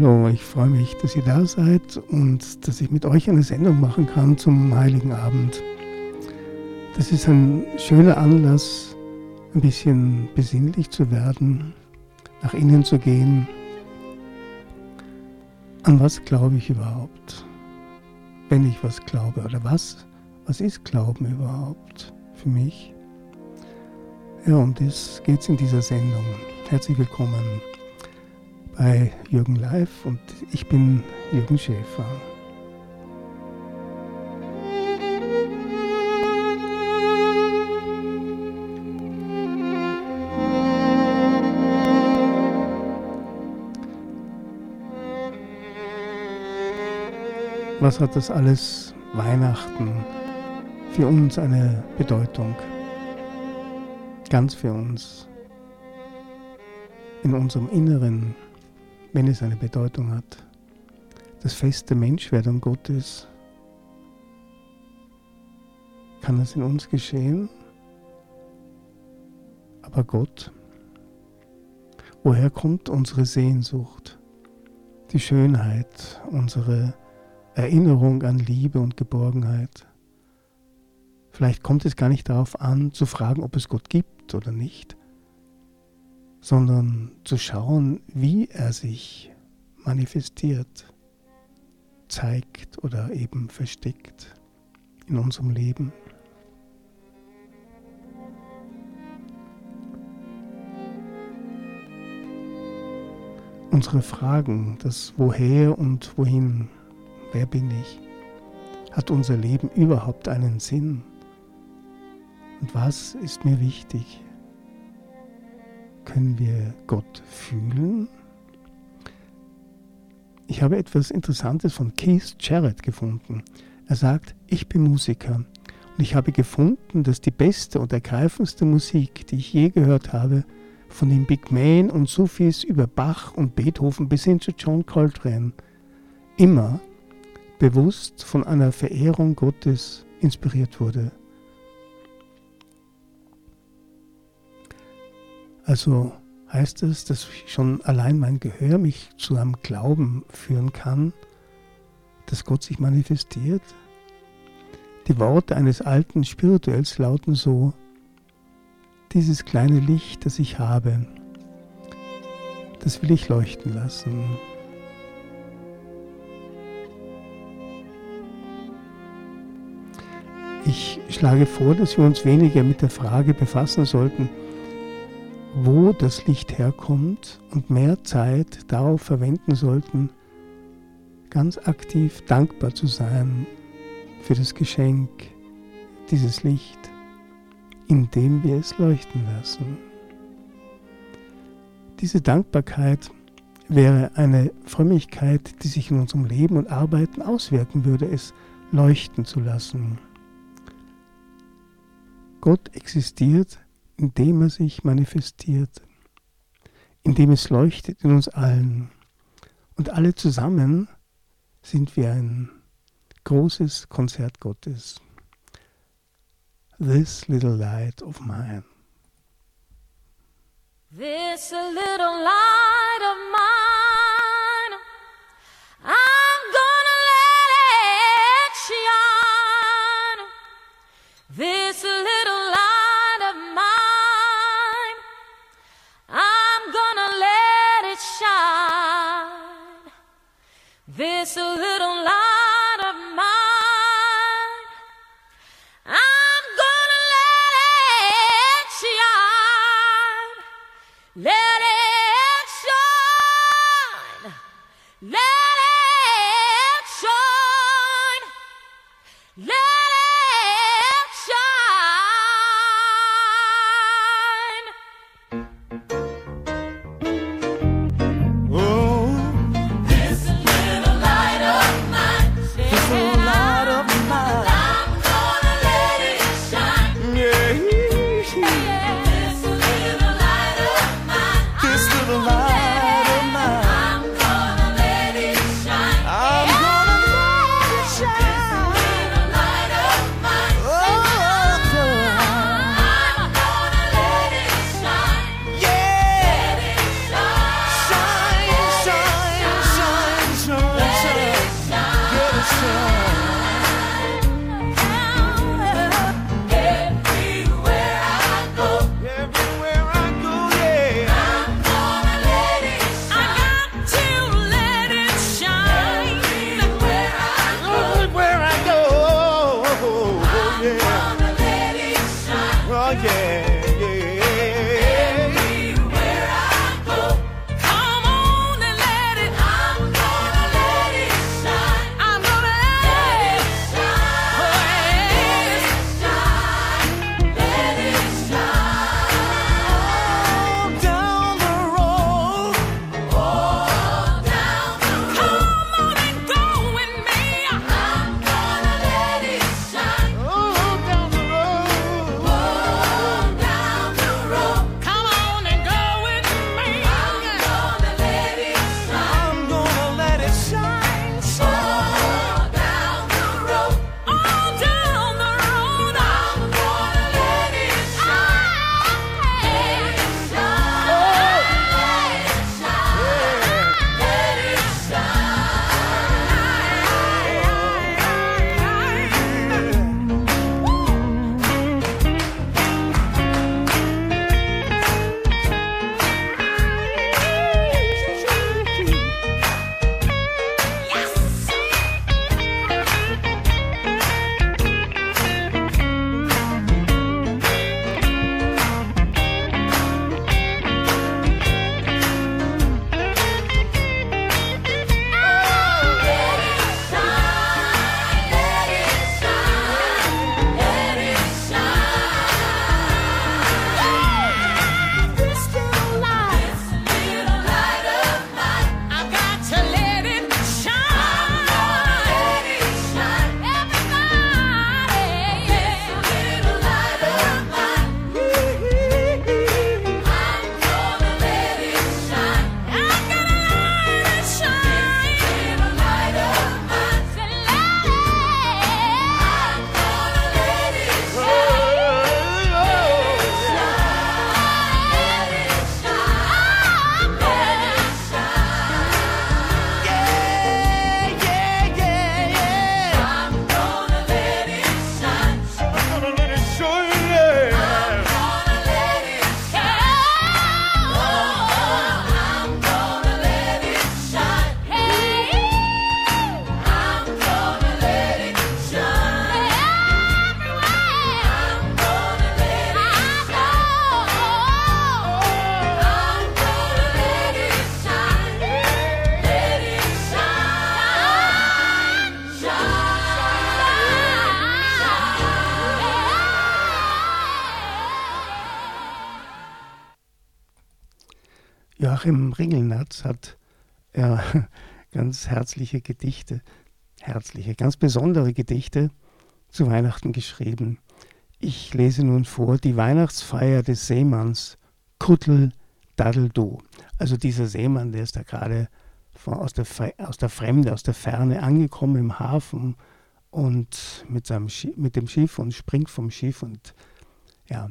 Hallo, ich freue mich, dass ihr da seid und dass ich mit euch eine Sendung machen kann zum Heiligen Abend. Das ist ein schöner Anlass, ein bisschen besinnlich zu werden, nach innen zu gehen. An was glaube ich überhaupt? Wenn ich was glaube, oder was? Was ist Glauben überhaupt für mich? Ja, um das geht es in dieser Sendung. Herzlich willkommen bei Jürgen Live und ich bin Jürgen Schäfer. Was hat das alles Weihnachten für uns eine Bedeutung? Ganz für uns. In unserem Inneren wenn es eine Bedeutung hat. Das Fest der Menschwerdung Gottes, kann es in uns geschehen? Aber Gott, woher kommt unsere Sehnsucht, die Schönheit, unsere Erinnerung an Liebe und Geborgenheit? Vielleicht kommt es gar nicht darauf an, zu fragen, ob es Gott gibt oder nicht, sondern zu schauen, wie er sich manifestiert, zeigt oder eben versteckt in unserem Leben. Unsere Fragen, das Woher und Wohin, wer bin ich, hat unser Leben überhaupt einen Sinn? Und was ist mir wichtig? Können wir Gott fühlen? Ich habe etwas Interessantes von Keith Jarrett gefunden. Er sagt, ich bin Musiker und ich habe gefunden, dass die beste und ergreifendste Musik, die ich je gehört habe, von den Big Man und Sufis über Bach und Beethoven bis hin zu John Coltrane, immer bewusst von einer Verehrung Gottes inspiriert wurde. Also heißt es, dass schon allein mein Gehör mich zu einem Glauben führen kann, dass Gott sich manifestiert? Die Worte eines alten Spirituells lauten so, dieses kleine Licht, das ich habe, das will ich leuchten lassen. Ich schlage vor, dass wir uns weniger mit der Frage befassen sollten, wo das Licht herkommt und mehr Zeit darauf verwenden sollten, ganz aktiv dankbar zu sein für das Geschenk, dieses Licht, indem wir es leuchten lassen. Diese Dankbarkeit wäre eine Frömmigkeit, die sich in unserem Leben und Arbeiten auswirken würde, es leuchten zu lassen. Gott existiert indem er sich manifestiert, indem es leuchtet in uns allen. Und alle zusammen sind wir ein großes Konzert Gottes. This little light of mine. This little light of mine, I'm This little Joachim Ringelnatz hat ja, ganz herzliche Gedichte, herzliche, ganz besondere Gedichte zu Weihnachten geschrieben. Ich lese nun vor die Weihnachtsfeier des Seemanns Kuttel Daddeldo. Also dieser Seemann, der ist da gerade aus der, aus der Fremde, aus der Ferne angekommen im Hafen und mit, seinem mit dem Schiff und springt vom Schiff und ja,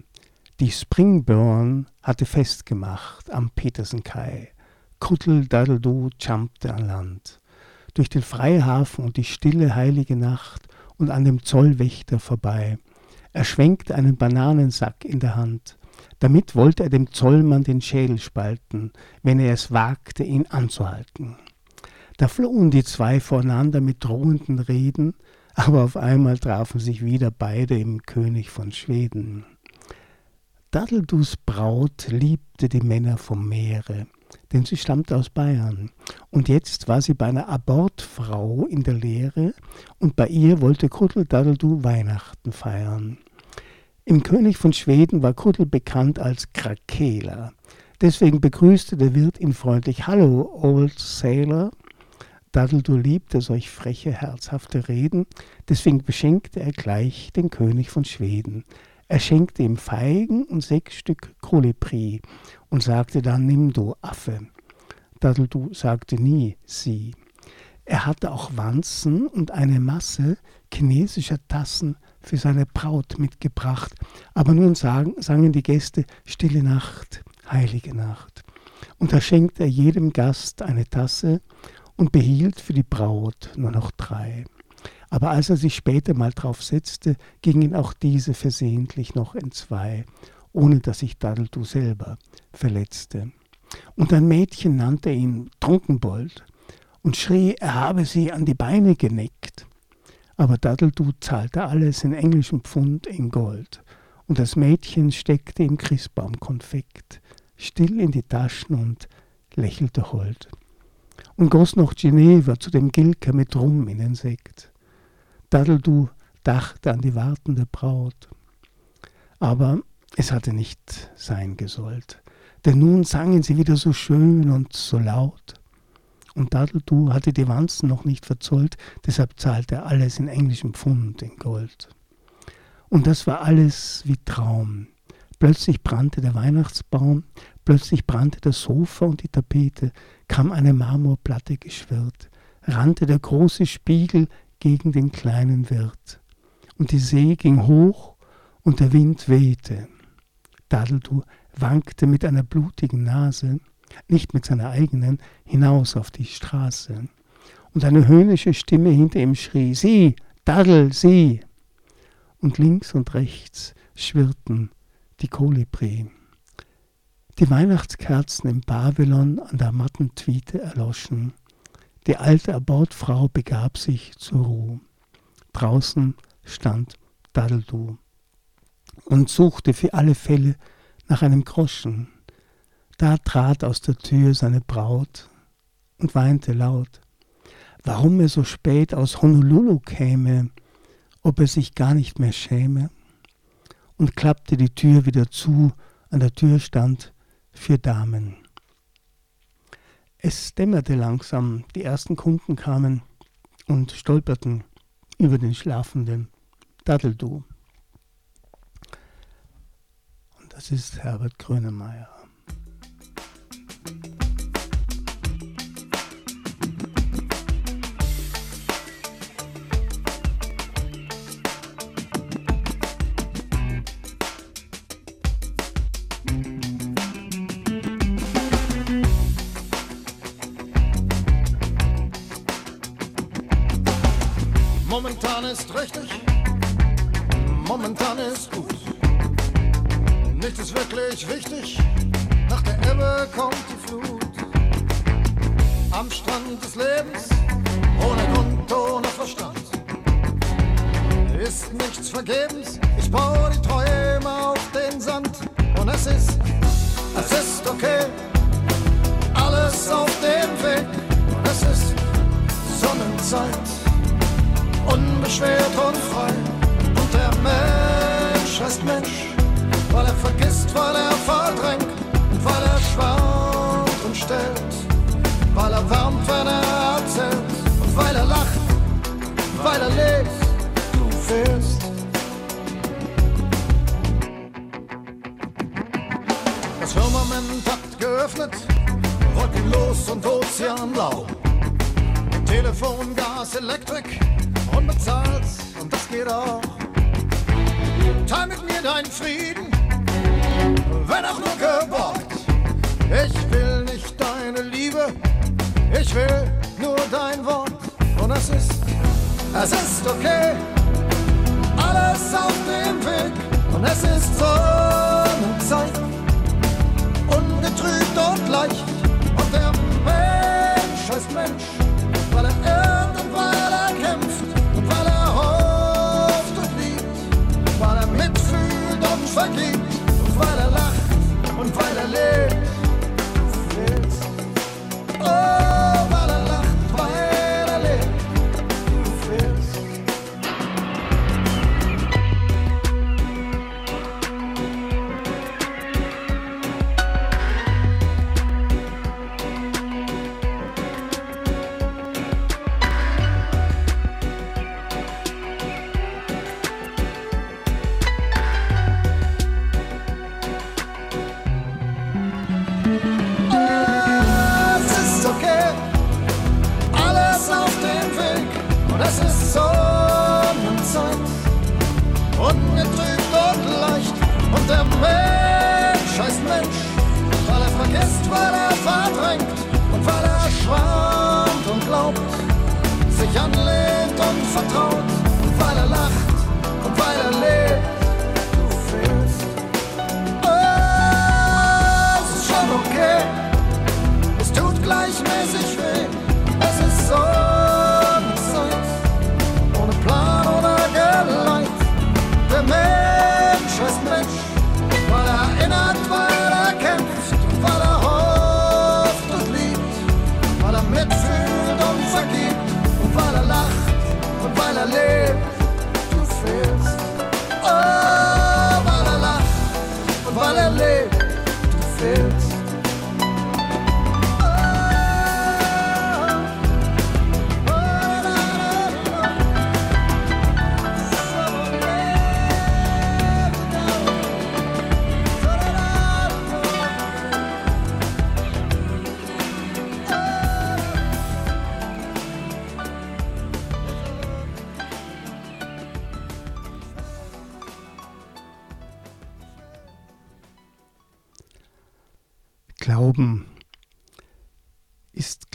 die Springburn hatte festgemacht am Petersenkai. Kuttel Daddeldo jumpte an Land. Durch den Freihafen und die stille heilige Nacht und an dem Zollwächter vorbei. Er schwenkte einen Bananensack in der Hand. Damit wollte er dem Zollmann den Schädel spalten, wenn er es wagte, ihn anzuhalten. Da flohen die zwei voreinander mit drohenden Reden, aber auf einmal trafen sich wieder beide im König von Schweden. Dadeldus Braut liebte die Männer vom Meere, denn sie stammte aus Bayern. Und jetzt war sie bei einer Abortfrau in der Lehre und bei ihr wollte Kuddel Dadeldu Weihnachten feiern. Im König von Schweden war Kuddel bekannt als Krakela. Deswegen begrüßte der Wirt ihn freundlich. Hallo, Old Sailor. Dadeldu liebte solch freche, herzhafte Reden, deswegen beschenkte er gleich den König von Schweden. Er schenkte ihm Feigen und sechs Stück Kolibri und sagte dann, nimm du Affe. Dadeldu sagte nie sie. Er hatte auch Wanzen und eine Masse chinesischer Tassen für seine Braut mitgebracht. Aber nun sagen, sangen die Gäste Stille Nacht, heilige Nacht. Und da schenkte er jedem Gast eine Tasse und behielt für die Braut nur noch drei. Aber als er sich später mal drauf setzte, gingen auch diese versehentlich noch entzwei, ohne dass sich Dadeldu selber verletzte. Und ein Mädchen nannte ihn Trunkenbold und schrie, er habe sie an die Beine geneckt. Aber Dadeldu zahlte alles in englischem Pfund in Gold, und das Mädchen steckte ihm Christbaumkonfekt still in die Taschen und lächelte hold. Und goss noch Geneva zu dem Gilker mit Rum in den Sekt. Dadeldu dachte an die wartende Braut. Aber es hatte nicht sein gesollt, denn nun sangen sie wieder so schön und so laut. Und Dadeldu hatte die Wanzen noch nicht verzollt, deshalb zahlte er alles in englischem Pfund in Gold. Und das war alles wie Traum. Plötzlich brannte der Weihnachtsbaum, plötzlich brannte das Sofa und die Tapete, kam eine Marmorplatte geschwirrt, rannte der große Spiegel gegen den kleinen Wirt. Und die See ging hoch und der Wind wehte. Dadeldu wankte mit einer blutigen Nase, nicht mit seiner eigenen, hinaus auf die Straße. Und eine höhnische Stimme hinter ihm schrie, Sieh, Daddel, sieh! Und links und rechts schwirrten die Kolibri. Die Weihnachtskerzen im Babylon an der matten Tweete erloschen. Die alte Abortfrau begab sich zur Ruhe. Draußen stand Dadeldu und suchte für alle Fälle nach einem Groschen. Da trat aus der Tür seine Braut und weinte laut, warum er so spät aus Honolulu käme, ob er sich gar nicht mehr schäme, und klappte die Tür wieder zu, an der Tür stand für Damen. Es dämmerte langsam, die ersten Kunden kamen und stolperten über den schlafenden Daddeldu. Und das ist Herbert Grönemeyer. Ist richtig, momentan ist gut. Nichts ist wirklich wichtig, nach der Ebbe kommt die Flut. Am Strand des Lebens, ohne Grund, ohne Verstand. Ist nichts vergebens, ich baue die Träume auf den Sand. Und es ist, es ist okay, alles auf dem Weg. Und es ist Sonnenzeit unbeschwert und frei. Und der Mensch heißt Mensch, weil er vergisst, weil er verdrängt, und weil er schwankt und stellt, weil er wärmt, wenn er erzählt, und weil er lacht, weil er lebt, du fehlst. Das Firmament hat geöffnet, wolkenlos und ozeanblau. Telefon, Gas, Elektrik unbezahlt und das geht auch. Teil mit mir deinen Frieden, wenn auch nur geborgt. Ich will nicht deine Liebe, ich will nur dein Wort. Und es ist, es ist okay, alles auf dem Weg. Und es ist Sonnenzeit, ungetrübt und leicht. Und der Mensch heißt Mensch,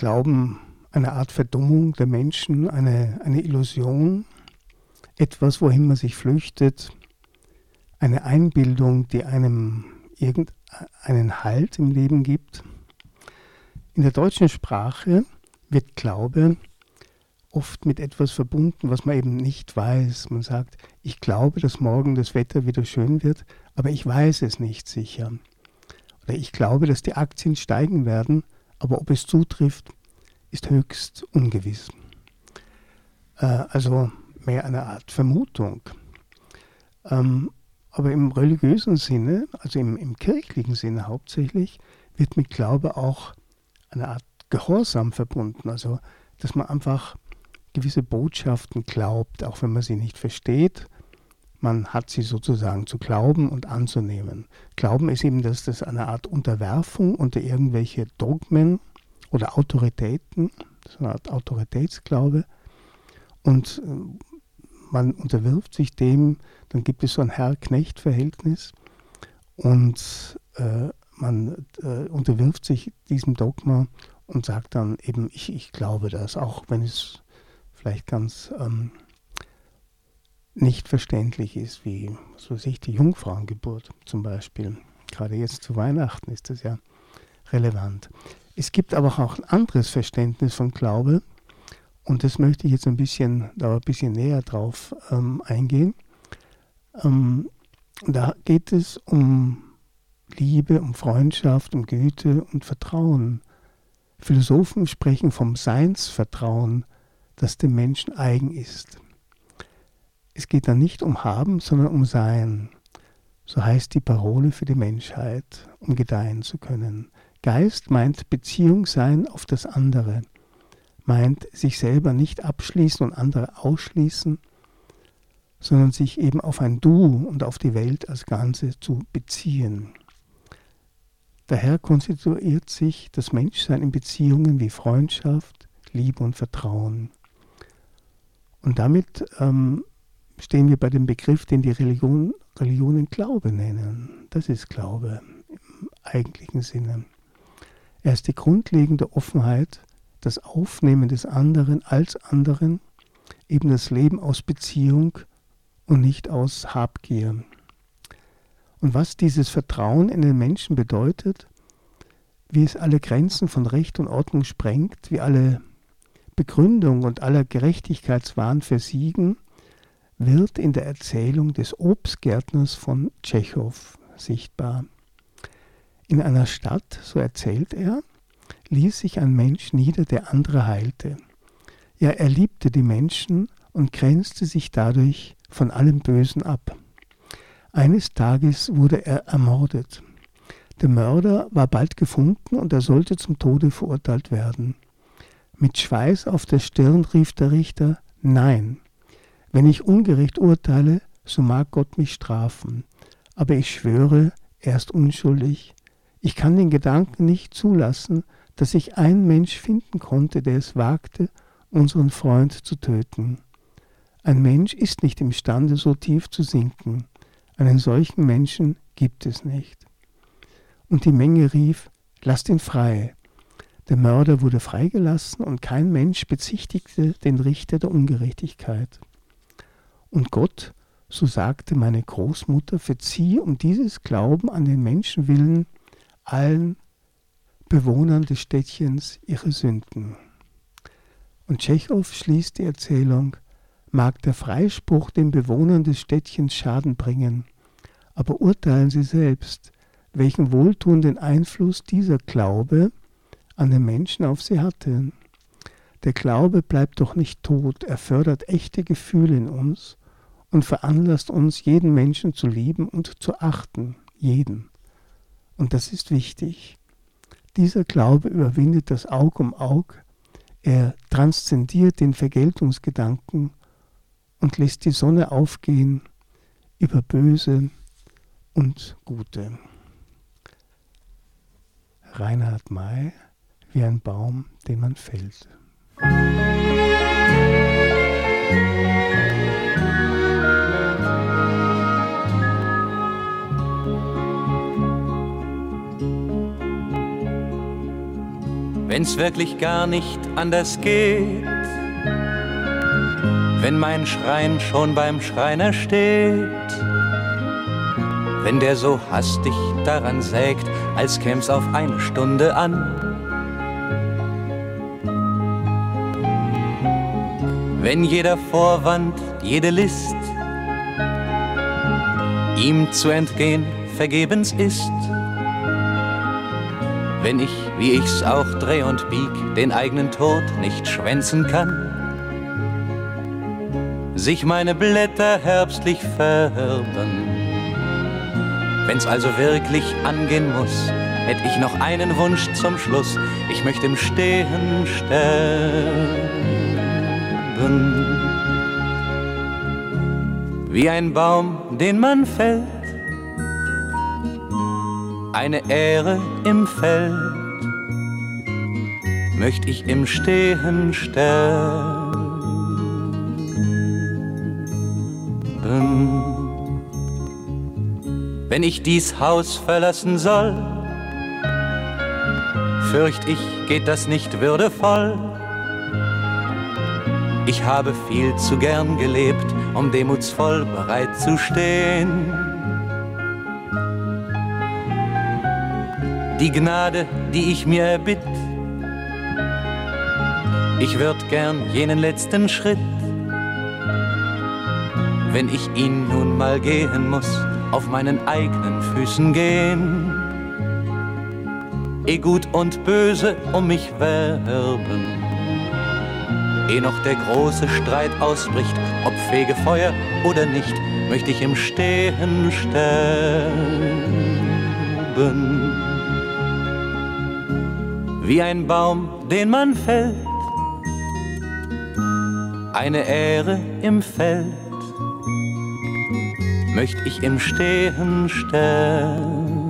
Glauben eine Art Verdummung der Menschen, eine, eine Illusion, etwas, wohin man sich flüchtet, eine Einbildung, die einem irgendeinen Halt im Leben gibt? In der deutschen Sprache wird Glaube oft mit etwas verbunden, was man eben nicht weiß. Man sagt, ich glaube, dass morgen das Wetter wieder schön wird, aber ich weiß es nicht sicher. Oder ich glaube, dass die Aktien steigen werden, aber ob es zutrifft, ist höchst ungewiss. Äh, also mehr eine Art Vermutung. Ähm, aber im religiösen Sinne, also im, im kirchlichen Sinne hauptsächlich, wird mit Glaube auch eine Art Gehorsam verbunden. Also, dass man einfach gewisse Botschaften glaubt, auch wenn man sie nicht versteht. Man hat sie sozusagen zu glauben und anzunehmen. Glauben ist eben, dass das eine Art Unterwerfung unter irgendwelche Dogmen oder Autoritäten, so eine Art Autoritätsglaube. Und äh, man unterwirft sich dem, dann gibt es so ein Herr-Knecht-Verhältnis und äh, man äh, unterwirft sich diesem Dogma und sagt dann eben, ich, ich glaube das, auch wenn es vielleicht ganz ähm, nicht verständlich ist, wie so sich die Jungfrauengeburt zum Beispiel. Gerade jetzt zu Weihnachten ist das ja relevant. Es gibt aber auch ein anderes Verständnis von Glaube und das möchte ich jetzt ein bisschen, da ein bisschen näher drauf ähm, eingehen. Ähm, da geht es um Liebe, um Freundschaft, um Güte und Vertrauen. Philosophen sprechen vom Seinsvertrauen, das dem Menschen eigen ist. Es geht da nicht um Haben, sondern um Sein. So heißt die Parole für die Menschheit, um gedeihen zu können. Geist meint Beziehung sein auf das andere, meint sich selber nicht abschließen und andere ausschließen, sondern sich eben auf ein Du und auf die Welt als Ganze zu beziehen. Daher konstituiert sich das Menschsein in Beziehungen wie Freundschaft, Liebe und Vertrauen. Und damit ähm, stehen wir bei dem Begriff, den die Religion, Religionen Glaube nennen. Das ist Glaube im eigentlichen Sinne. Er ist die grundlegende Offenheit, das Aufnehmen des anderen als anderen, eben das Leben aus Beziehung und nicht aus Habgier. Und was dieses Vertrauen in den Menschen bedeutet, wie es alle Grenzen von Recht und Ordnung sprengt, wie alle Begründung und aller Gerechtigkeitswahn versiegen, wird in der Erzählung des Obstgärtners von Tschechow sichtbar. In einer Stadt, so erzählt er, ließ sich ein Mensch nieder, der andere heilte. Ja, er liebte die Menschen und grenzte sich dadurch von allem Bösen ab. Eines Tages wurde er ermordet. Der Mörder war bald gefunden und er sollte zum Tode verurteilt werden. Mit Schweiß auf der Stirn rief der Richter, Nein, wenn ich ungerecht urteile, so mag Gott mich strafen, aber ich schwöre, er ist unschuldig. Ich kann den Gedanken nicht zulassen, dass sich ein Mensch finden konnte, der es wagte, unseren Freund zu töten. Ein Mensch ist nicht imstande, so tief zu sinken. Einen solchen Menschen gibt es nicht. Und die Menge rief, lasst ihn frei. Der Mörder wurde freigelassen und kein Mensch bezichtigte den Richter der Ungerechtigkeit. Und Gott, so sagte meine Großmutter, verzieh um dieses Glauben an den Menschen willen allen Bewohnern des Städtchens ihre Sünden. Und Tschechow schließt die Erzählung, mag der Freispruch den Bewohnern des Städtchens Schaden bringen, aber urteilen Sie selbst, welchen wohltuenden Einfluss dieser Glaube an den Menschen auf sie hatte. Der Glaube bleibt doch nicht tot, er fördert echte Gefühle in uns und veranlasst uns, jeden Menschen zu lieben und zu achten, jeden. Und das ist wichtig. Dieser Glaube überwindet das Aug um Aug, er transzendiert den Vergeltungsgedanken und lässt die Sonne aufgehen über Böse und Gute. Reinhard May wie ein Baum, den man fällt. Wenn's wirklich gar nicht anders geht, wenn mein Schrein schon beim Schreiner steht, wenn der so hastig daran sägt, als käm's auf eine Stunde an, wenn jeder Vorwand, jede List ihm zu entgehen vergebens ist. Wenn ich, wie ich's auch dreh und bieg, den eigenen Tod nicht schwänzen kann, sich meine Blätter herbstlich verhärben. Wenn's also wirklich angehen muss, hätt ich noch einen Wunsch zum Schluss, ich möchte im Stehen sterben. Wie ein Baum, den man fällt, eine Ähre im Feld, möcht ich im Stehen sterben. Wenn ich dies Haus verlassen soll, fürcht ich, geht das nicht würdevoll ich habe viel zu gern gelebt, um demutsvoll bereit zu stehen. Die Gnade, die ich mir erbitt, ich würd gern jenen letzten Schritt, wenn ich ihn nun mal gehen muss, auf meinen eigenen Füßen gehen. Eh gut und böse um mich werben Ehe noch der große Streit ausbricht, ob Fegefeuer oder nicht, möchte ich im Stehen sterben. Wie ein Baum, den man fällt, eine Ähre im Feld, möchte ich im Stehen sterben.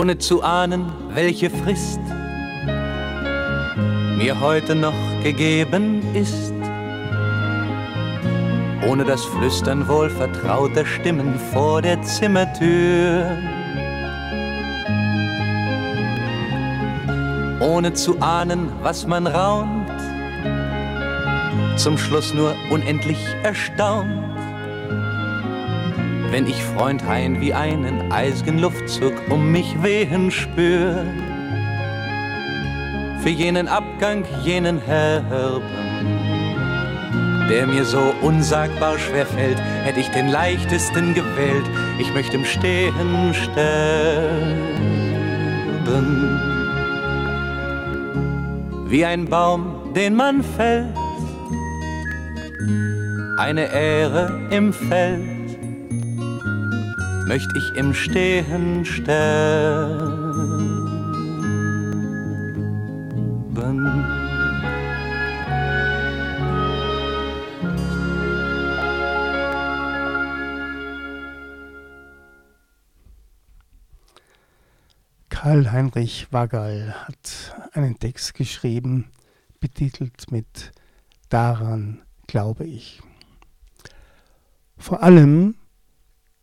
ohne zu ahnen, welche Frist mir heute noch gegeben ist, ohne das Flüstern wohl vertrauter Stimmen vor der Zimmertür. Ohne zu ahnen, was man raunt, zum Schluss nur unendlich erstaunt wenn ich Freund Hein wie einen eisgen Luftzug um mich wehen spür. Für jenen Abgang, jenen Herben, der mir so unsagbar schwer fällt, hätte ich den leichtesten gewählt. Ich möchte im Stehen sterben. Wie ein Baum, den man fällt, eine Ähre im Feld möcht ich im Stehen sterben. Karl Heinrich Wagall hat einen Text geschrieben, betitelt mit Daran glaube ich. Vor allem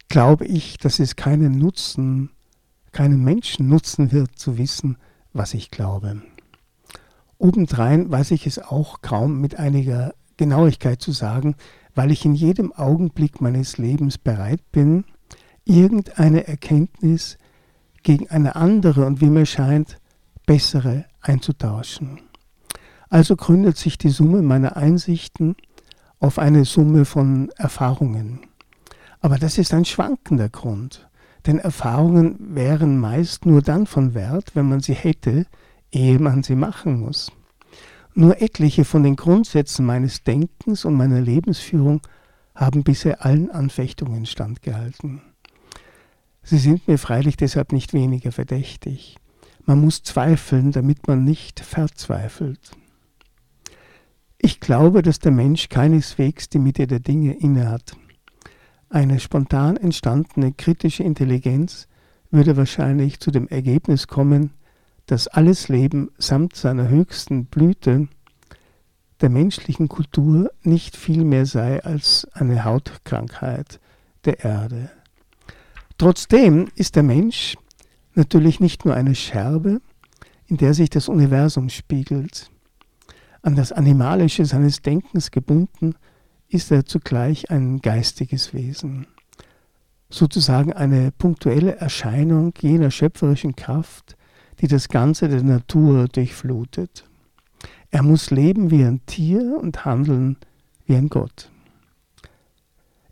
glaube ich, dass es keinen Nutzen, keinen Menschen nutzen wird, zu wissen, was ich glaube. Obendrein weiß ich es auch kaum mit einiger Genauigkeit zu sagen, weil ich in jedem Augenblick meines Lebens bereit bin, irgendeine Erkenntnis gegen eine andere und wie mir scheint, bessere einzutauschen. Also gründet sich die Summe meiner Einsichten auf eine Summe von Erfahrungen. Aber das ist ein schwankender Grund, denn Erfahrungen wären meist nur dann von Wert, wenn man sie hätte, ehe man sie machen muss. Nur etliche von den Grundsätzen meines Denkens und meiner Lebensführung haben bisher allen Anfechtungen standgehalten. Sie sind mir freilich deshalb nicht weniger verdächtig. Man muss zweifeln, damit man nicht verzweifelt. Ich glaube, dass der Mensch keineswegs die Mitte der Dinge innehat. Eine spontan entstandene kritische Intelligenz würde wahrscheinlich zu dem Ergebnis kommen, dass alles Leben samt seiner höchsten Blüte der menschlichen Kultur nicht viel mehr sei als eine Hautkrankheit der Erde. Trotzdem ist der Mensch natürlich nicht nur eine Scherbe, in der sich das Universum spiegelt. An das Animalische seines Denkens gebunden ist er zugleich ein geistiges Wesen, sozusagen eine punktuelle Erscheinung jener schöpferischen Kraft, die das Ganze der Natur durchflutet. Er muss leben wie ein Tier und handeln wie ein Gott.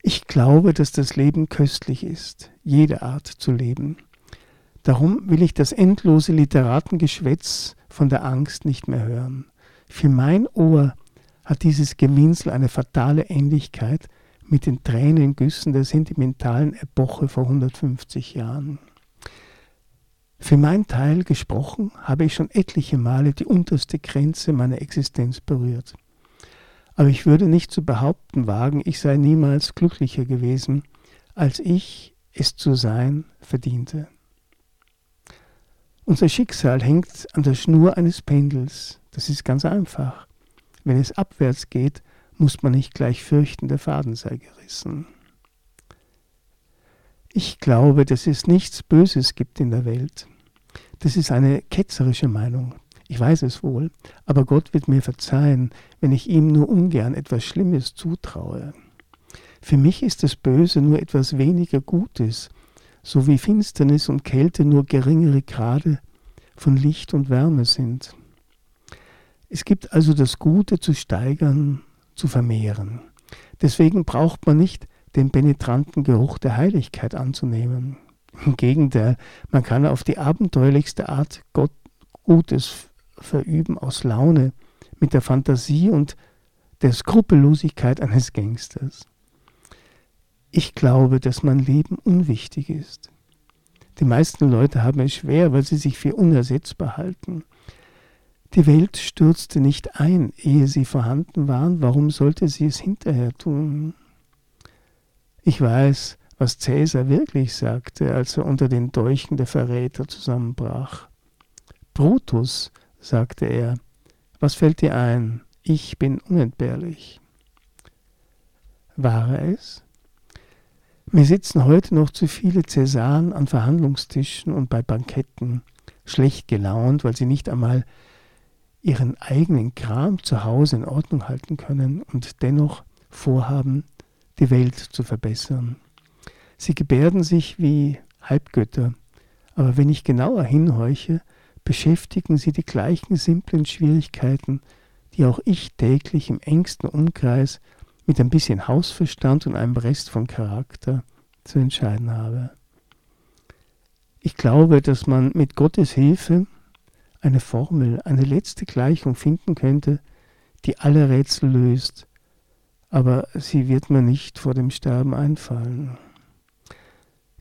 Ich glaube, dass das Leben köstlich ist, jede Art zu leben. Darum will ich das endlose Literatengeschwätz von der Angst nicht mehr hören. Für mein Ohr hat dieses Gewinsel eine fatale Ähnlichkeit mit den Tränengüssen der sentimentalen Epoche vor 150 Jahren. Für mein Teil gesprochen habe ich schon etliche Male die unterste Grenze meiner Existenz berührt. Aber ich würde nicht zu behaupten wagen, ich sei niemals glücklicher gewesen, als ich es zu sein verdiente. Unser Schicksal hängt an der Schnur eines Pendels. Das ist ganz einfach. Wenn es abwärts geht, muss man nicht gleich fürchten, der Faden sei gerissen. Ich glaube, dass es nichts Böses gibt in der Welt. Das ist eine ketzerische Meinung. Ich weiß es wohl, aber Gott wird mir verzeihen, wenn ich ihm nur ungern etwas Schlimmes zutraue. Für mich ist das Böse nur etwas weniger Gutes, so wie Finsternis und Kälte nur geringere Grade von Licht und Wärme sind. Es gibt also das Gute zu steigern, zu vermehren. Deswegen braucht man nicht den penetranten Geruch der Heiligkeit anzunehmen. Im Gegenteil, man kann auf die abenteuerlichste Art Gott Gutes verüben aus Laune, mit der Fantasie und der Skrupellosigkeit eines Gangsters. Ich glaube, dass mein Leben unwichtig ist. Die meisten Leute haben es schwer, weil sie sich für unersetzbar halten. Die Welt stürzte nicht ein, ehe sie vorhanden waren, warum sollte sie es hinterher tun? Ich weiß, was Cäsar wirklich sagte, als er unter den Dolchen der Verräter zusammenbrach. Brutus, sagte er, was fällt dir ein? Ich bin unentbehrlich. War er es? Mir sitzen heute noch zu viele Cäsaren an Verhandlungstischen und bei Banketten, schlecht gelaunt, weil sie nicht einmal ihren eigenen Kram zu Hause in Ordnung halten können und dennoch vorhaben, die Welt zu verbessern. Sie gebärden sich wie Halbgötter, aber wenn ich genauer hinhorche, beschäftigen sie die gleichen simplen Schwierigkeiten, die auch ich täglich im engsten Umkreis mit ein bisschen Hausverstand und einem Rest von Charakter zu entscheiden habe. Ich glaube, dass man mit Gottes Hilfe eine Formel, eine letzte Gleichung finden könnte, die alle Rätsel löst, aber sie wird mir nicht vor dem Sterben einfallen.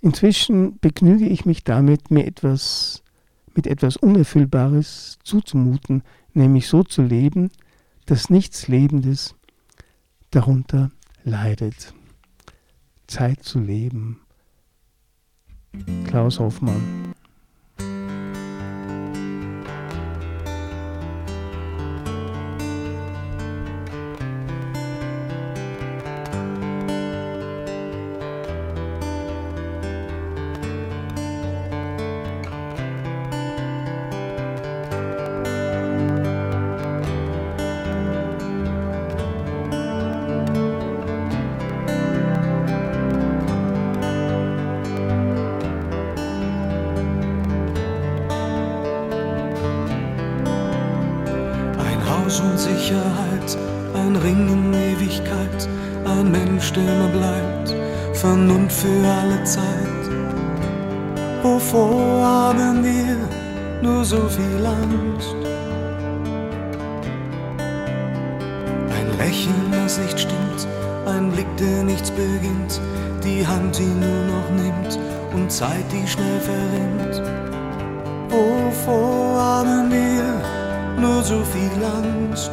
Inzwischen begnüge ich mich damit, mir etwas mit etwas Unerfüllbares zuzumuten, nämlich so zu leben, dass nichts Lebendes darunter leidet. Zeit zu leben. Klaus Hoffmann Lächeln, das nicht stimmt, ein Blick, der nichts beginnt, die Hand, die nur noch nimmt und Zeit, die schnell verrinnt. Oh, Wovor haben wir nur so viel Angst?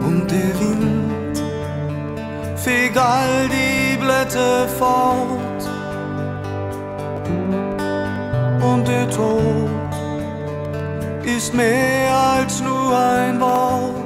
Und der Wind fegt all die Blätter fort und der Tod nicht mehr als nur ein Wort.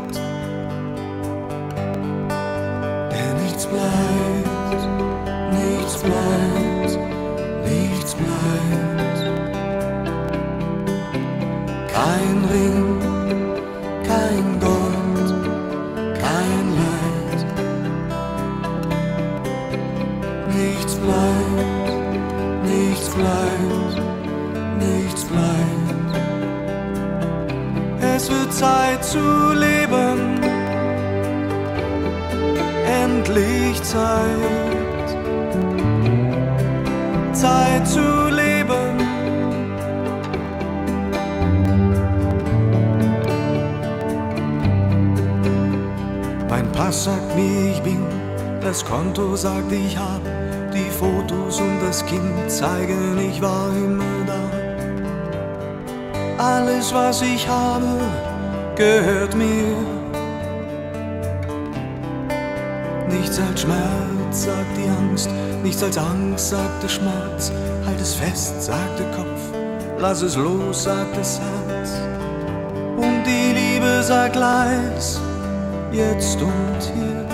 Sagt, ich hab die Fotos und das Kind zeigen, ich war immer da. Alles, was ich habe, gehört mir. Nichts als Schmerz, sagt die Angst, nichts als Angst, sagt der Schmerz. Halt es fest, sagt der Kopf, lass es los, sagt das Herz. Und die Liebe sagt leis, jetzt und hier.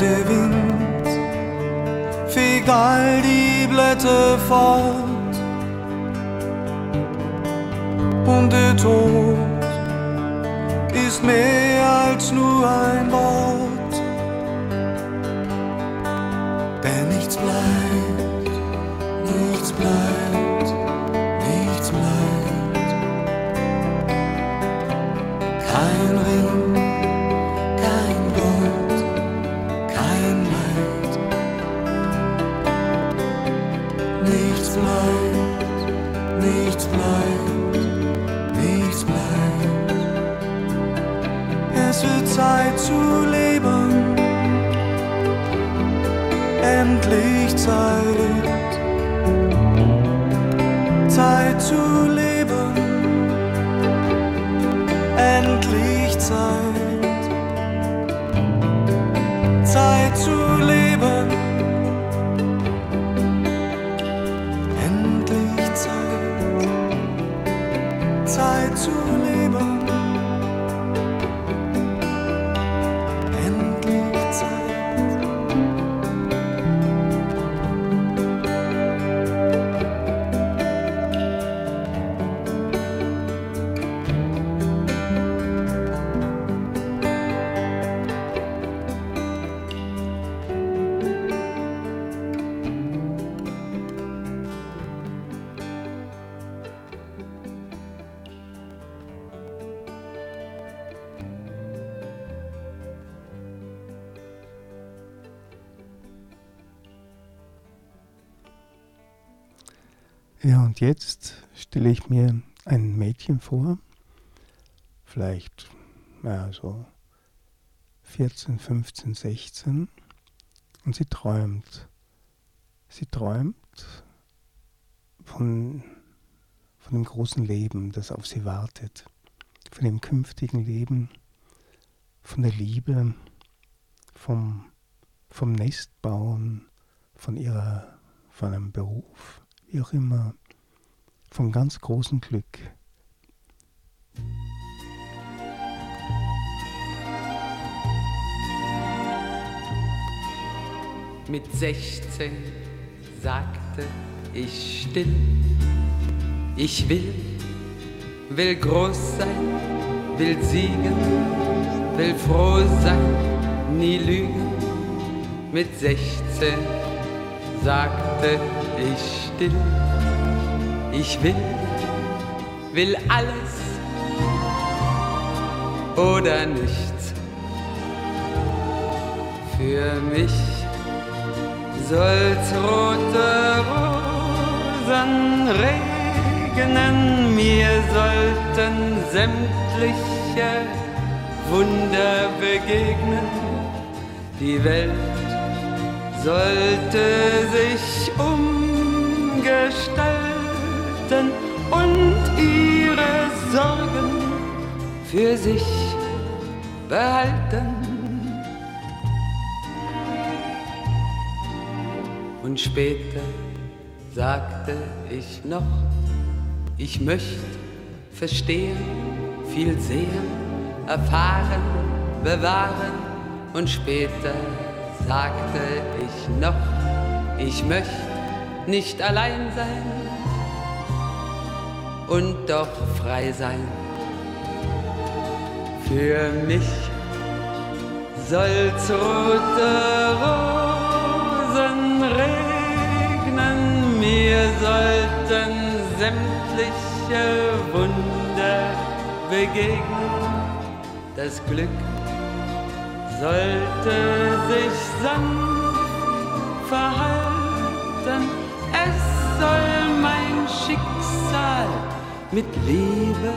der Wind fegt all die Blätter fort und der Tod ist mehr nur ein Wort, jetzt stelle ich mir ein Mädchen vor, vielleicht ja, so 14, 15, 16, und sie träumt. Sie träumt von, von dem großen Leben, das auf sie wartet, von dem künftigen Leben, von der Liebe, vom, vom Nestbauen, von ihrer, von einem Beruf wie auch immer, von ganz großem Glück. Mit 16 sagte ich still, ich will, will groß sein, will siegen, will froh sein, nie lügen. Mit 16 sagte ich still, ich will, will alles oder nichts. Für mich soll's rote Rosen regnen, mir sollten sämtliche Wunder begegnen. Die Welt sollte sich umgestalten und ihre Sorgen für sich behalten. Und später sagte ich noch, ich möchte verstehen, viel sehen, erfahren, bewahren. Und später sagte ich noch, ich möchte nicht allein sein und doch frei sein. Für mich soll's rote Rosen regnen, mir sollten sämtliche Wunder begegnen. Das Glück sollte sich sanft verhalten, es soll mein Schicksal mit Liebe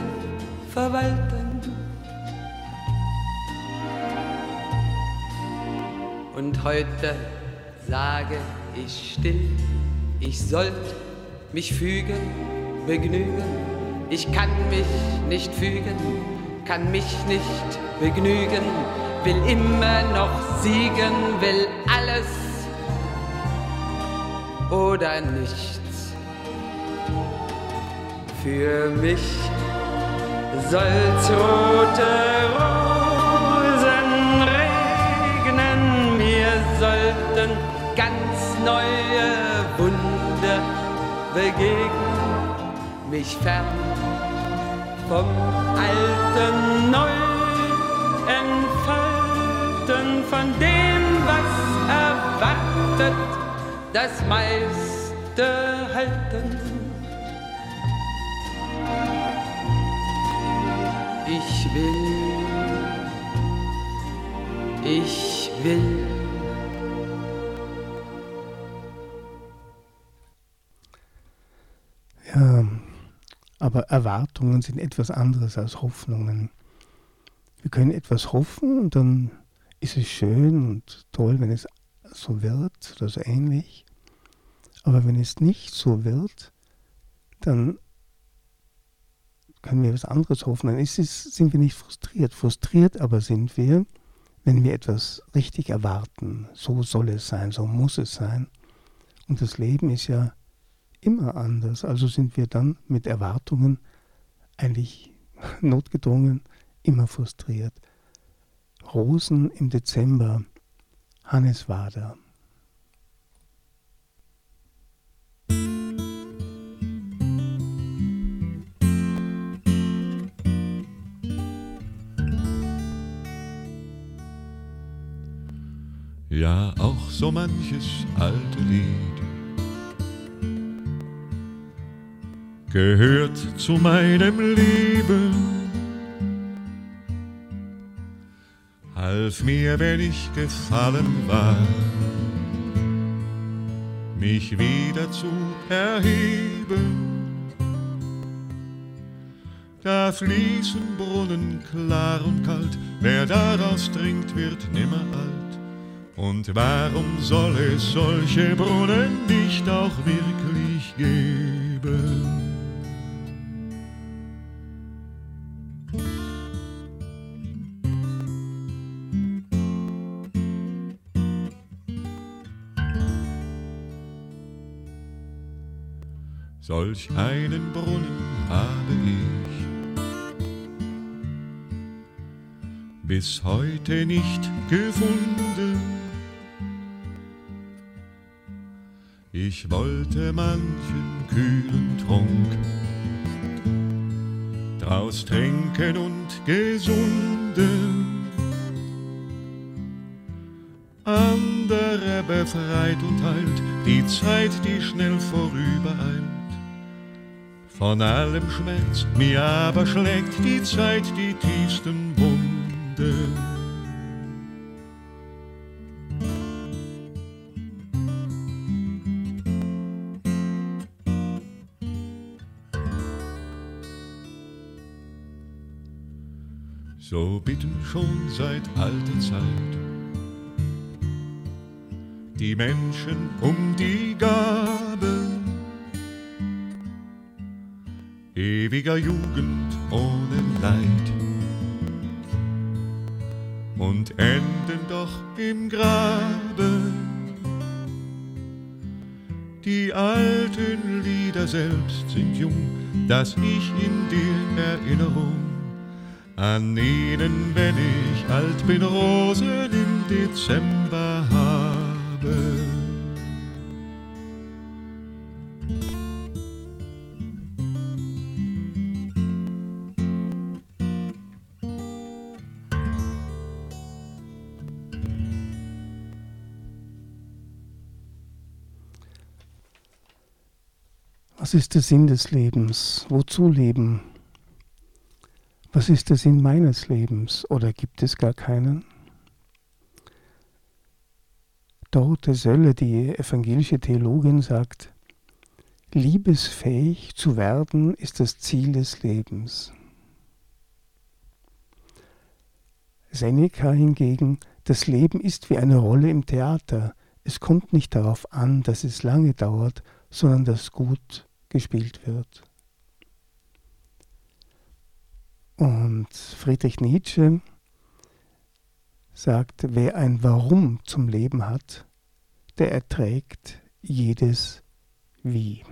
verwalten. Und heute sage ich still, ich sollt mich fügen, begnügen. Ich kann mich nicht fügen, kann mich nicht begnügen, will immer noch siegen, will alles oder nichts. Für mich soll's rote Rosen regnen, mir sollten ganz neue Wunder begegnen, mich fern vom Alten neu entfalten, von dem, was erwartet, das meiste halten. Ich will. Ja, aber Erwartungen sind etwas anderes als Hoffnungen. Wir können etwas hoffen und dann ist es schön und toll, wenn es so wird oder so ähnlich. Aber wenn es nicht so wird, dann können wir was anderes hoffen. Dann ist es, sind wir nicht frustriert. Frustriert aber sind wir, wenn wir etwas richtig erwarten, so soll es sein, so muss es sein. Und das Leben ist ja immer anders. Also sind wir dann mit Erwartungen eigentlich notgedrungen immer frustriert. Rosen im Dezember, Hannes Wader. Ja auch so manches alte Lied gehört zu meinem Leben. Half mir, wenn ich gefallen war, mich wieder zu erheben. Da fließen Brunnen klar und kalt, wer daraus trinkt, wird nimmer alt. Und warum soll es solche Brunnen nicht auch wirklich geben? Solch einen Brunnen habe ich bis heute nicht gefunden. Ich wollte manchen kühlen Trunk draus trinken und gesunden. Andere befreit und heilt die Zeit, die schnell vorübereilt. Von allem Schmerz, mir aber schlägt die Zeit die tiefsten Wunden. So bitten schon seit alter Zeit die Menschen um die Gabe ewiger Jugend ohne Leid und enden doch im Grabe. Die alten Lieder selbst sind jung, dass ich in dir Erinnerung an ihnen, wenn ich alt bin, Rosen im Dezember habe. Was ist der Sinn des Lebens? Wozu leben? Was ist der Sinn meines Lebens oder gibt es gar keinen? Dorothee Sölle, die evangelische Theologin, sagt, liebesfähig zu werden ist das Ziel des Lebens. Seneca hingegen, das Leben ist wie eine Rolle im Theater. Es kommt nicht darauf an, dass es lange dauert, sondern dass gut gespielt wird. Und Friedrich Nietzsche sagt, wer ein Warum zum Leben hat, der erträgt jedes Wie.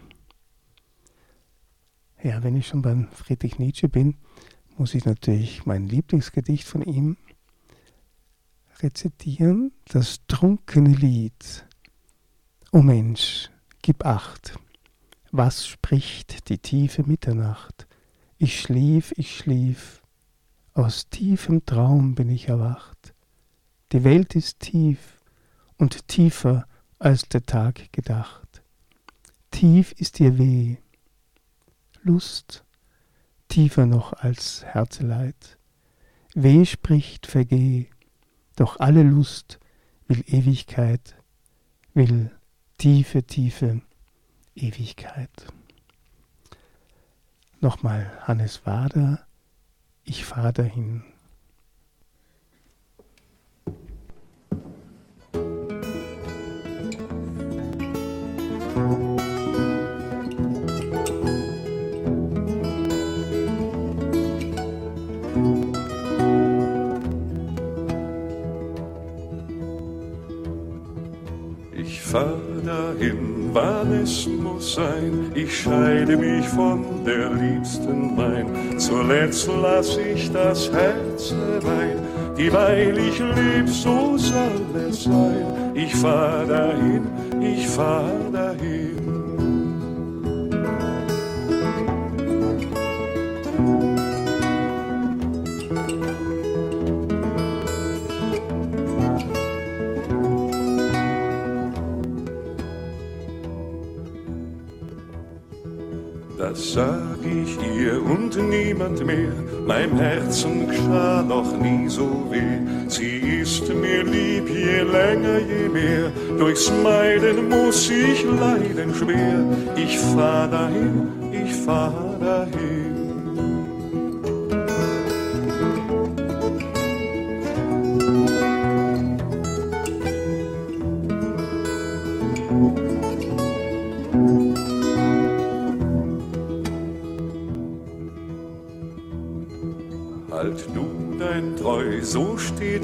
Ja, wenn ich schon beim Friedrich Nietzsche bin, muss ich natürlich mein Lieblingsgedicht von ihm rezitieren, das trunkene Lied. O Mensch, gib acht, was spricht die tiefe Mitternacht? Ich schlief, ich schlief, aus tiefem Traum bin ich erwacht. Die Welt ist tief und tiefer als der Tag gedacht. Tief ist ihr Weh, Lust, tiefer noch als Herzeleid. Weh spricht, vergeh, doch alle Lust will Ewigkeit, will tiefe, tiefe Ewigkeit. Nochmal Hannes Wader, ich fahre dahin. Ich fahre dahin wann es muss sein. Ich scheide mich von der Liebsten mein. Zuletzt lass ich das Herz wein. Dieweil ich leb, so soll es sein. Ich fahr dahin, ich fahr dahin. Sag ich ihr und niemand mehr. Meinem Herzen geschah noch nie so weh. Sie ist mir lieb, je länger, je mehr. Durchs Meiden muss ich leiden schwer. Ich fahr dahin, ich fahr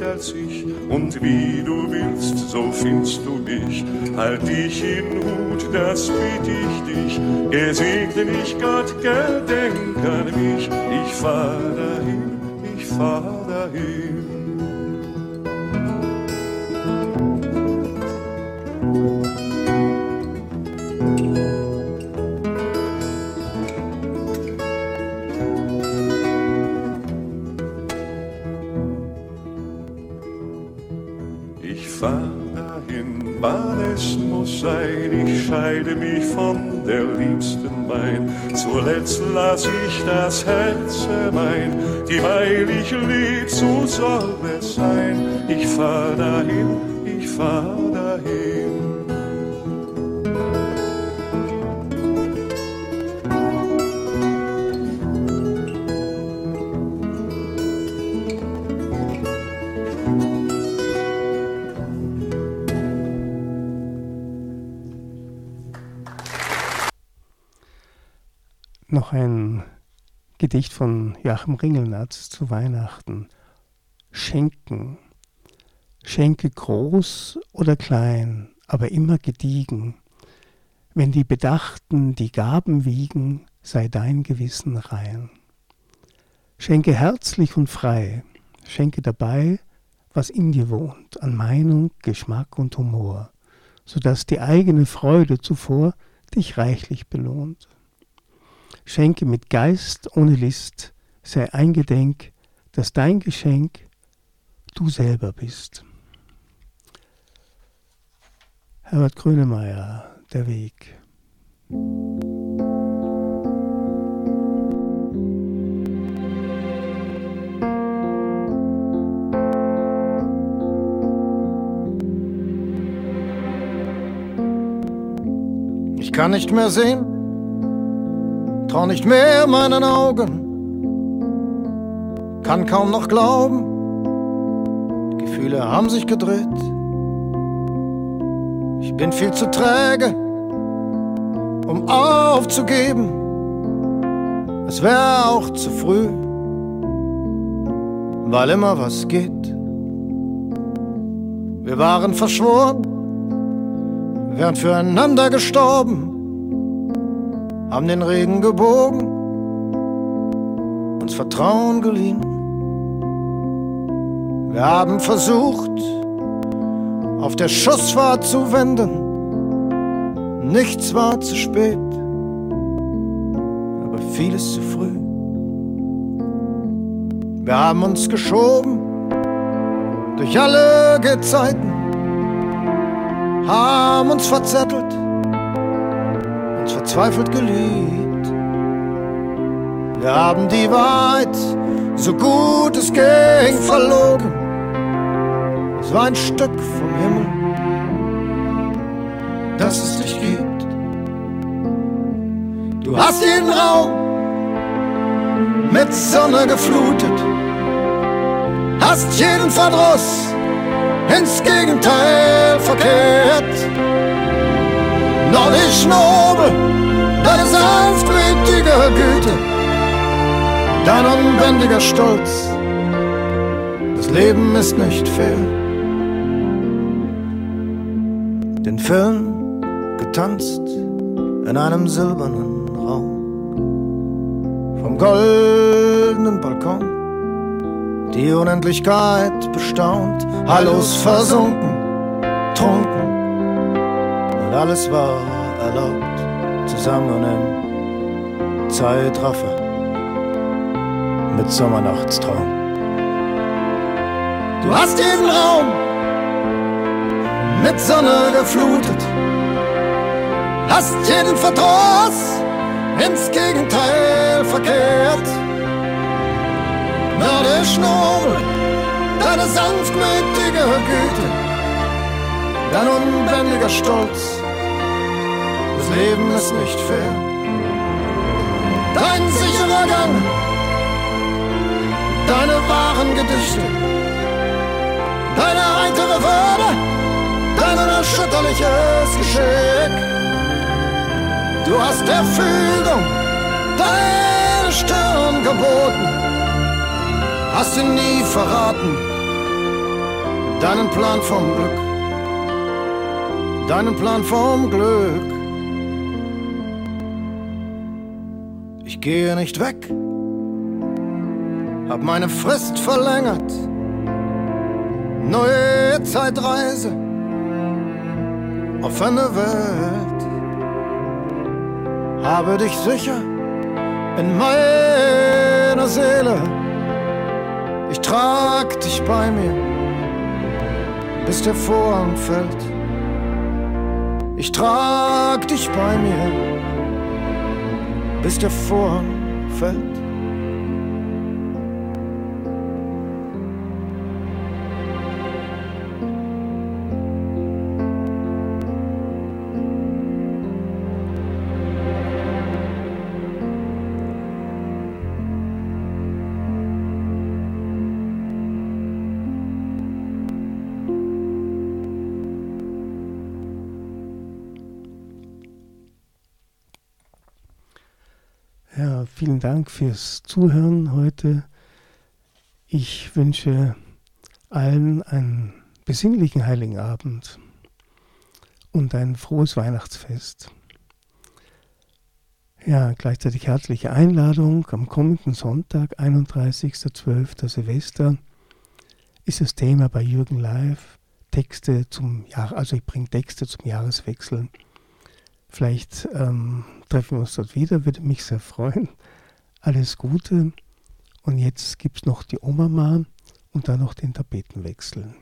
steht als ich, und wie du willst, so findest du mich. Halt dich in Hut, das bitt ich dich, gesegne mich Gott, gedenk an mich. Ich fahr dahin, ich fahr dahin. Ich leb, so soll es sein. Ich fahr dahin, ich fahr dahin. Noch ein Gedicht von Joachim Ringelnatz zu Weihnachten. Schenken. Schenke groß oder klein, aber immer gediegen. Wenn die Bedachten die Gaben wiegen, sei dein Gewissen rein. Schenke herzlich und frei, schenke dabei, was in dir wohnt, an Meinung, Geschmack und Humor, so dass die eigene Freude zuvor dich reichlich belohnt. Schenke mit Geist ohne List, sei eingedenk, dass dein Geschenk du selber bist. Herbert Grönemeyer, Der Weg. Ich kann nicht mehr sehen, trau nicht mehr meinen Augen, kann kaum noch glauben, Gefühle haben sich gedreht. Ich bin viel zu träge, um aufzugeben. Es wäre auch zu früh, weil immer was geht. Wir waren verschworen, wären füreinander gestorben haben den Regen gebogen, uns Vertrauen geliehen. Wir haben versucht, auf der Schussfahrt zu wenden. Nichts war zu spät, aber vieles zu früh. Wir haben uns geschoben durch alle Gezeiten, haben uns verzettelt verzweifelt geliebt. Wir haben die Wahrheit, so gut es ging, verlogen. Es war ein Stück vom Himmel, das es dich gibt. Du hast jeden Raum mit Sonne geflutet, hast jeden Verdruss ins Gegenteil verkehrt noch nicht nobel, deine sanftmütige Güte, dein unbändiger Stolz. Das Leben ist nicht fair, denn Film getanzt in einem silbernen Raum. Vom goldenen Balkon die Unendlichkeit bestaunt, Hallos versunken, trunken und alles war erlaubt, zusammen im Zeitraffer mit Sommernachtstraum. Du hast jeden Raum mit Sonne geflutet, hast jeden Verdruss ins Gegenteil verkehrt. Nordisch nobel, deine sanftmütige Güte, dein unbändiger Stolz, das Leben ist nicht fair. Dein sicherer Gang, deine wahren Gedichte, deine heitere Würde, dein unerschütterliches Geschick. Du hast der Fügung deine Stirn geboten, hast ihn nie verraten, deinen Plan vom Glück, deinen Plan vom Glück. Ich gehe nicht weg, hab meine Frist verlängert, neue Zeitreise, offene Welt, habe dich sicher in meiner Seele. Ich trag dich bei mir, bis der Vorhang fällt. Ich trag dich bei mir, bis der Vorhang fällt. Vielen Dank fürs Zuhören heute. Ich wünsche allen einen besinnlichen Heiligen Abend und ein frohes Weihnachtsfest. Ja, gleichzeitig herzliche Einladung am kommenden Sonntag, 31.12. Silvester, ist das Thema bei Jürgen Live. Texte zum Jahr, also ich bringe Texte zum Jahreswechsel. Vielleicht ähm, treffen wir uns dort wieder, würde mich sehr freuen. Alles Gute. Und jetzt gibt es noch die Omama und dann noch den Tapetenwechsel.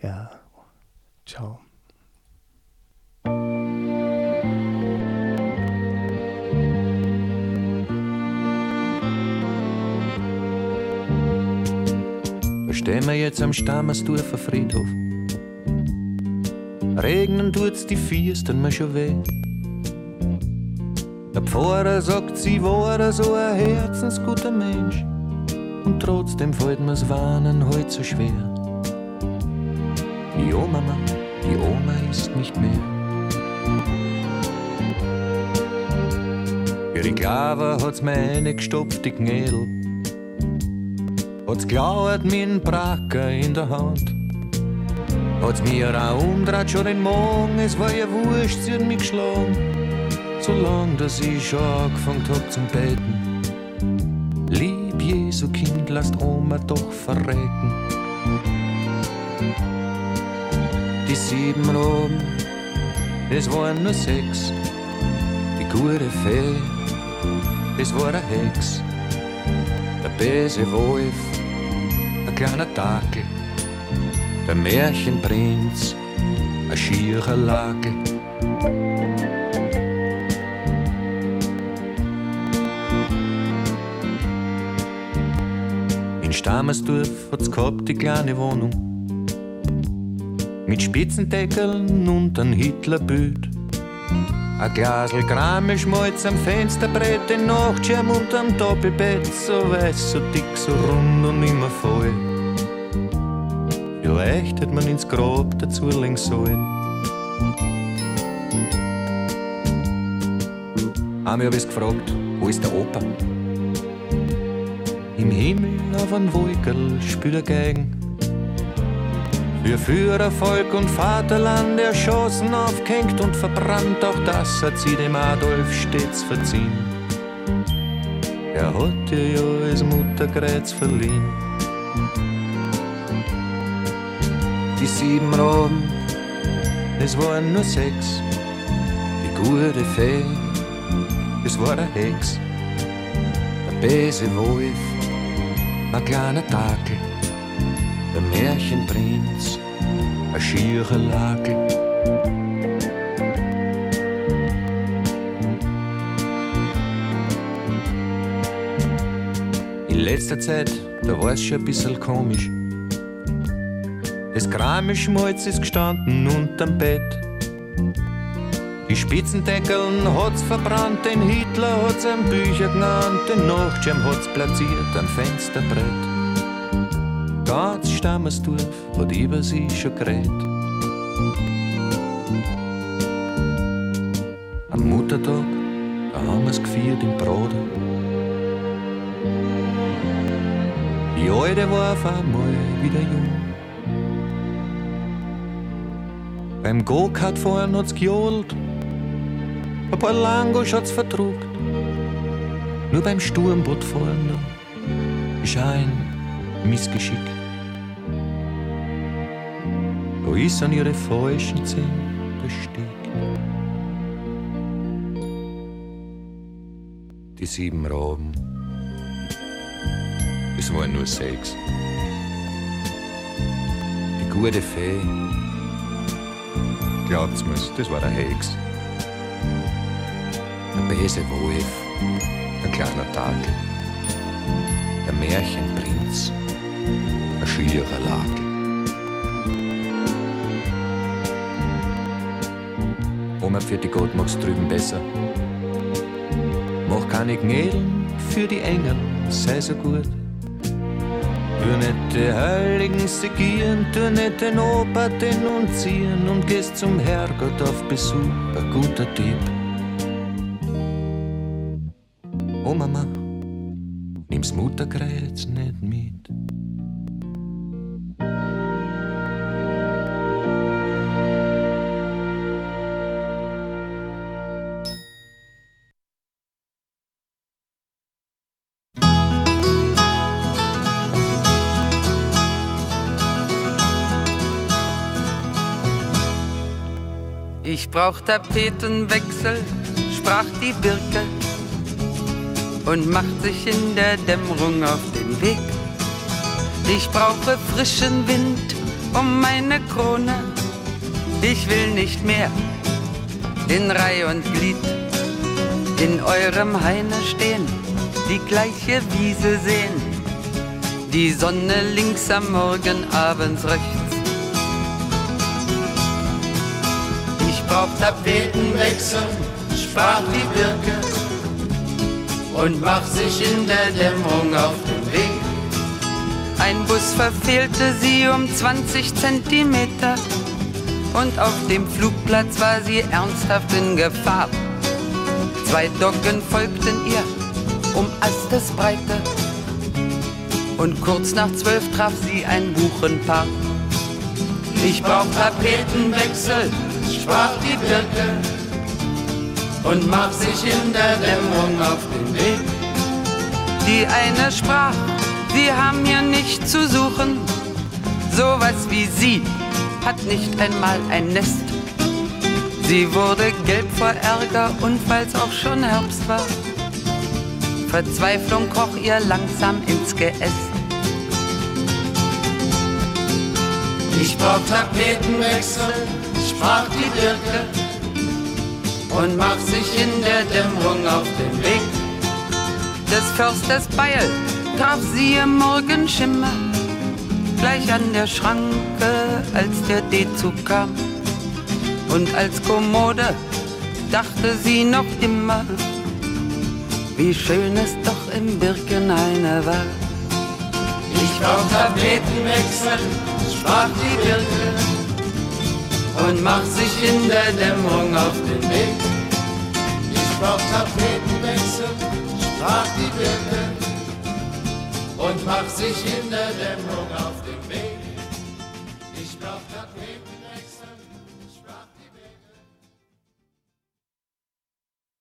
Ja, ciao. Stehen wir jetzt am Stammersdorfer Friedhof. Regnen tut's die Fiesten mir schon weh. Der Pfarrer sagt, sie war so ein herzensguter Mensch. Und trotzdem fällt mir's Warnen heute so schwer. Die Oma, die Oma ist nicht mehr. Ihre Klaver hat's mir reingestopft, die Gnädel. Hat's glauert einem Bracker in der Hand. Hat's mir auch umdreht schon den Morgen, es war ja wurscht, sie hat mich geschlagen. Solang dass ich schon angefangen hab zum Beten. Lieb Jesu Kind, lasst Oma doch verrecken. Die sieben Roben, es waren nur sechs. Die gute Fee, es war eine Hex. Der böse Wolf, ein kleiner Dackel. Der Märchenprinz, ein schierer Lage. In Stammersdorf hat's gehabt die kleine Wohnung. Mit Spitzendeckeln und ein Hitlerbild. Ein Glasl Krammelschmalz am Fensterbrett, den Nachtschirm unterm Doppelbett, so weiß, so dick, so rund und immer voll. Vielleicht hätte man ins Grab dazu legen sollen. Einmal hab ich's gefragt, wo ist der Opa? Im Himmel auf einem Wolkerl spielt er Geigen. Für Führer, Volk und Vaterland erschossen, aufgehängt und verbrannt, auch das hat sie dem Adolf stets verziehen. Er hat ihr ja als Mutterkreuz verliehen. Die sieben Raben, es waren nur sechs. Die gute Fee, es war der Hex. Der böse Wolf, ein kleiner Takel. Der Märchenprinz, ein schierer Lakel. In letzter Zeit, da war es schon ein bisschen komisch. Das Kramischmalz ist gestanden unterm Bett. Die Spitzendeckeln hat's verbrannt, den Hitler hat's am Bücher genannt, den Nachtschirm hat's platziert am Fensterbrett. Ganz Stammersdorf hat über sie schon geredet. Am Muttertag, da haben wir's gefeiert im Broder. Die Alte war auf einmal wieder jung. Beim Go-Kart fahren hat's gejohlt, ein paar Langos hat's verdruckt. Nur beim Sturmboot fahren da ist ein Missgeschick. Da ist an ihre falschen Zähne gesteckt. Die sieben Raben, es waren nur sechs. Die gute Fee, glaubt's mir's, das war der Hex. Der böse Wolf, ein kleiner Tadel. Der Märchenprinz, ein schierer Lakel. Oma für die Gott mach's drüben besser. Mach keine Gnädeln für die Engel, sei so gut. Nicht die Heiligen segieren, nicht den Opa denunzieren und gehst zum Herrgott auf Besuch, ein guter Tipp. Oh Mama, nimm's Mutterkreuz nicht mit. Ich brauch Tapetenwechsel, sprach die Birke und macht sich in der Dämmerung auf den Weg. Ich brauche frischen Wind um meine Krone. Ich will nicht mehr in Reih und Glied in eurem Haine stehen, die gleiche Wiese sehen, die Sonne links am Morgen, abends rechts. Brauch Tapetenwechsel, sprach die Birke und macht sich in der Dämmerung auf den Weg. Ein Bus verfehlte sie um 20 Zentimeter und auf dem Flugplatz war sie ernsthaft in Gefahr. Zwei Doggen folgten ihr um Astesbreite und kurz nach zwölf traf sie ein Buchenpaar. Ich brauch Tapetenwechsel, sprach die Birke und macht sich in der Dämmerung auf den Weg. Die eine sprach, sie haben hier nicht zu suchen, sowas wie sie hat nicht einmal ein Nest. Sie wurde gelb vor Ärger und weil's auch schon Herbst war, Verzweiflung kroch ihr langsam ins Geäst. Ich brauch Tapetenwechsel, sprach die Birke und macht sich in der Dämmerung auf den Weg. Des Försters Beil traf sie im Morgenschimmer, gleich an der Schranke, als der D-Zug kam. Und als Kommode dachte sie noch immer, wie schön es doch im Birkenhaine war. Ich brauch Tapetenwechsel, sprach die Birke und macht sich in der Dämmerung auf den Weg. Ich brauch Tapetenwechsel, sprach die Birke und macht sich in der Dämmerung auf den Weg.